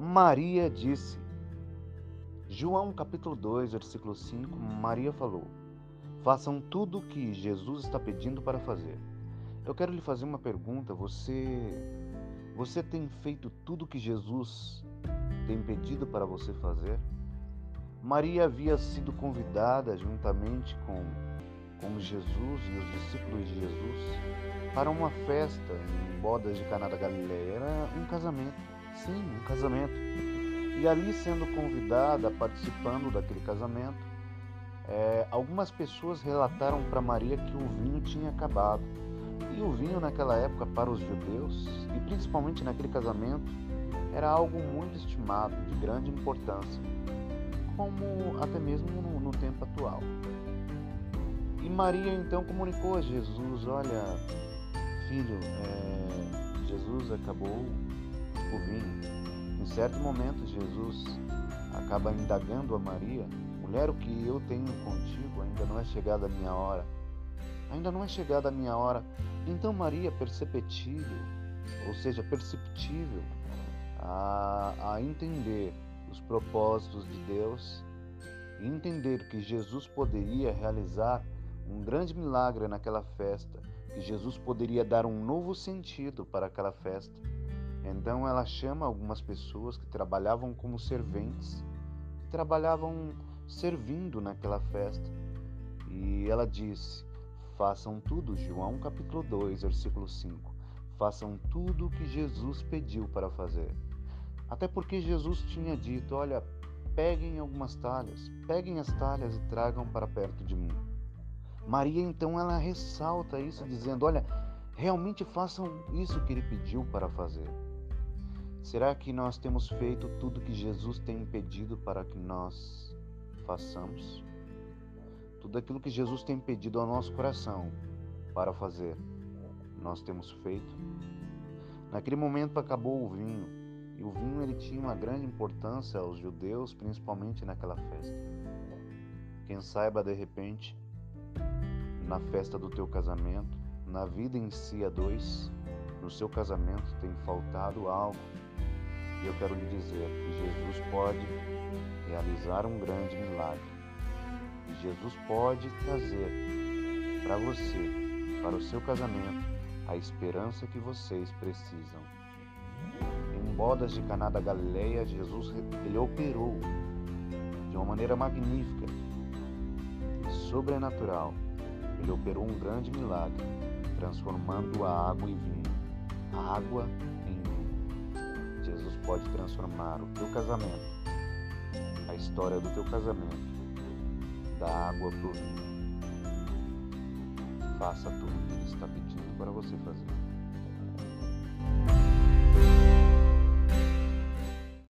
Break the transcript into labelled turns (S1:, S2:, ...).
S1: Maria disse. João capítulo 2, versículo 5, Maria falou: Façam tudo o que Jesus está pedindo para fazer. Eu quero lhe fazer uma pergunta. Você você tem feito tudo o que Jesus tem pedido para você fazer? Maria havia sido convidada juntamente com com Jesus e os discípulos de Jesus para uma festa em bodas de Caná da Galileia. Era um casamento, sim, um casamento. E ali sendo convidada, participando daquele casamento, é, algumas pessoas relataram para Maria que o vinho tinha acabado. E o vinho naquela época para os judeus, e principalmente naquele casamento, era algo muito estimado, de grande importância, como até mesmo no, no tempo atual. E Maria então comunicou a Jesus: Olha, filho, é, Jesus acabou vinho. Em certo momento, Jesus acaba indagando a Maria: Mulher, o que eu tenho contigo ainda não é chegada a minha hora. Ainda não é chegada a minha hora. Então, Maria, perceptível, ou seja, perceptível a, a entender os propósitos de Deus e entender que Jesus poderia realizar um grande milagre naquela festa, que Jesus poderia dar um novo sentido para aquela festa. Então ela chama algumas pessoas que trabalhavam como serventes, que trabalhavam servindo naquela festa. E ela disse: Façam tudo, João capítulo 2, versículo 5. Façam tudo o que Jesus pediu para fazer. Até porque Jesus tinha dito: Olha, peguem algumas talhas, peguem as talhas e tragam para perto de mim. Maria então ela ressalta isso dizendo: "Olha, realmente façam isso que ele pediu para fazer". Será que nós temos feito tudo que Jesus tem pedido para que nós façamos? Tudo aquilo que Jesus tem pedido ao nosso coração para fazer, nós temos feito? Naquele momento acabou o vinho, e o vinho ele tinha uma grande importância aos judeus, principalmente naquela festa. Quem saiba de repente na festa do teu casamento, na vida em si a dois, no seu casamento tem faltado algo. E eu quero lhe dizer que Jesus pode realizar um grande milagre. E Jesus pode trazer para você, para o seu casamento, a esperança que vocês precisam. Em bodas de Caná da Galileia, Jesus ele operou de uma maneira magnífica, sobrenatural ele operou um grande milagre, transformando a água em vinho, água em vinho. Jesus pode transformar o teu casamento, a história do teu casamento, da água para o vinho. Faça tudo o que Ele está pedindo para você fazer.